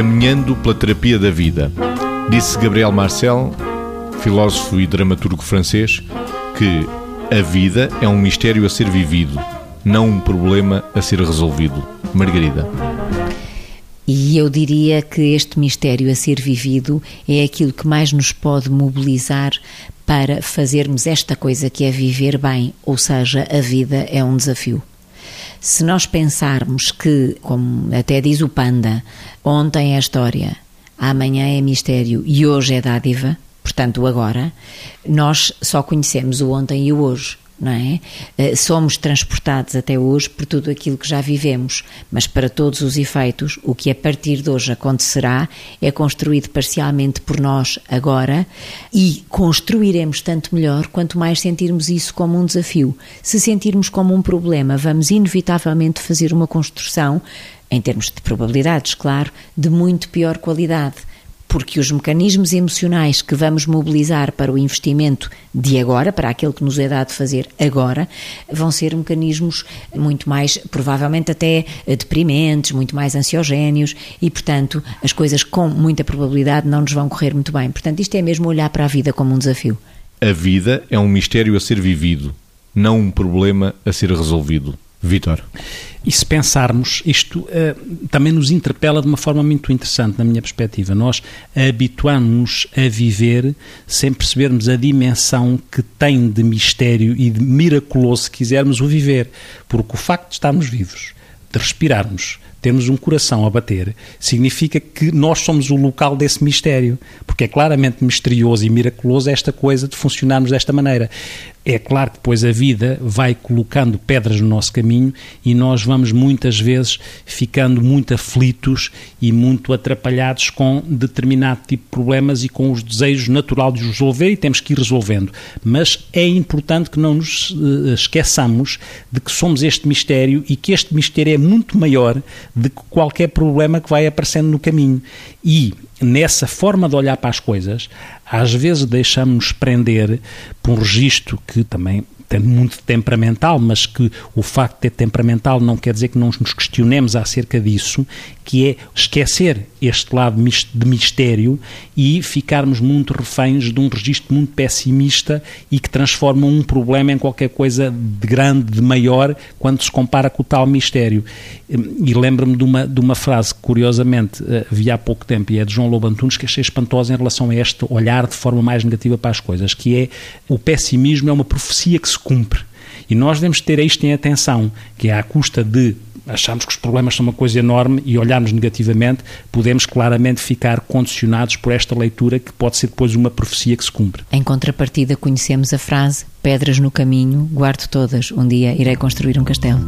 Caminhando pela terapia da vida. Disse Gabriel Marcel, filósofo e dramaturgo francês, que a vida é um mistério a ser vivido, não um problema a ser resolvido. Margarida. E eu diria que este mistério a ser vivido é aquilo que mais nos pode mobilizar para fazermos esta coisa que é viver bem, ou seja, a vida é um desafio. Se nós pensarmos que, como até diz o Panda, ontem é história, amanhã é mistério e hoje é dádiva, portanto, agora, nós só conhecemos o ontem e o hoje não é? Eh, somos transportados até hoje por tudo aquilo que já vivemos, mas para todos os efeitos, o que a partir de hoje acontecerá é construído parcialmente por nós agora e construiremos tanto melhor quanto mais sentirmos isso como um desafio. Se sentirmos como um problema, vamos inevitavelmente fazer uma construção em termos de probabilidades, claro, de muito pior qualidade porque os mecanismos emocionais que vamos mobilizar para o investimento de agora, para aquilo que nos é dado fazer agora, vão ser mecanismos muito mais, provavelmente até deprimentes, muito mais ansiogénios e, portanto, as coisas com muita probabilidade não nos vão correr muito bem. Portanto, isto é mesmo olhar para a vida como um desafio. A vida é um mistério a ser vivido, não um problema a ser resolvido. Vitor. E se pensarmos, isto uh, também nos interpela de uma forma muito interessante, na minha perspectiva. Nós habituamos-nos a viver sem percebermos a dimensão que tem de mistério e de miraculoso, se quisermos, o viver. Porque o facto de estarmos vivos, de respirarmos, termos um coração a bater, significa que nós somos o local desse mistério, porque é claramente misterioso e miraculoso esta coisa de funcionarmos desta maneira. É claro que depois a vida vai colocando pedras no nosso caminho e nós vamos muitas vezes ficando muito aflitos e muito atrapalhados com determinado tipo de problemas e com os desejos natural de os resolver e temos que ir resolvendo. Mas é importante que não nos uh, esqueçamos de que somos este mistério e que este mistério é muito maior que qualquer problema que vai aparecendo no caminho. E nessa forma de olhar para as coisas, às vezes deixamos-nos prender por um registro que também muito temperamental, mas que o facto de ter temperamental não quer dizer que não nos questionemos acerca disso, que é esquecer este lado de mistério e ficarmos muito reféns de um registro muito pessimista e que transforma um problema em qualquer coisa de grande, de maior, quando se compara com o tal mistério. E lembro-me de uma, de uma frase que, curiosamente, eh, vi há pouco tempo, e é de João Lobo Antunes, que achei espantosa em relação a este olhar de forma mais negativa para as coisas, que é o pessimismo é uma profecia que se cumpre. E nós devemos ter isto em atenção, que é à custa de acharmos que os problemas são uma coisa enorme e olharmos negativamente, podemos claramente ficar condicionados por esta leitura que pode ser depois uma profecia que se cumpre. Em contrapartida, conhecemos a frase: Pedras no caminho, guardo todas, um dia irei construir um castelo.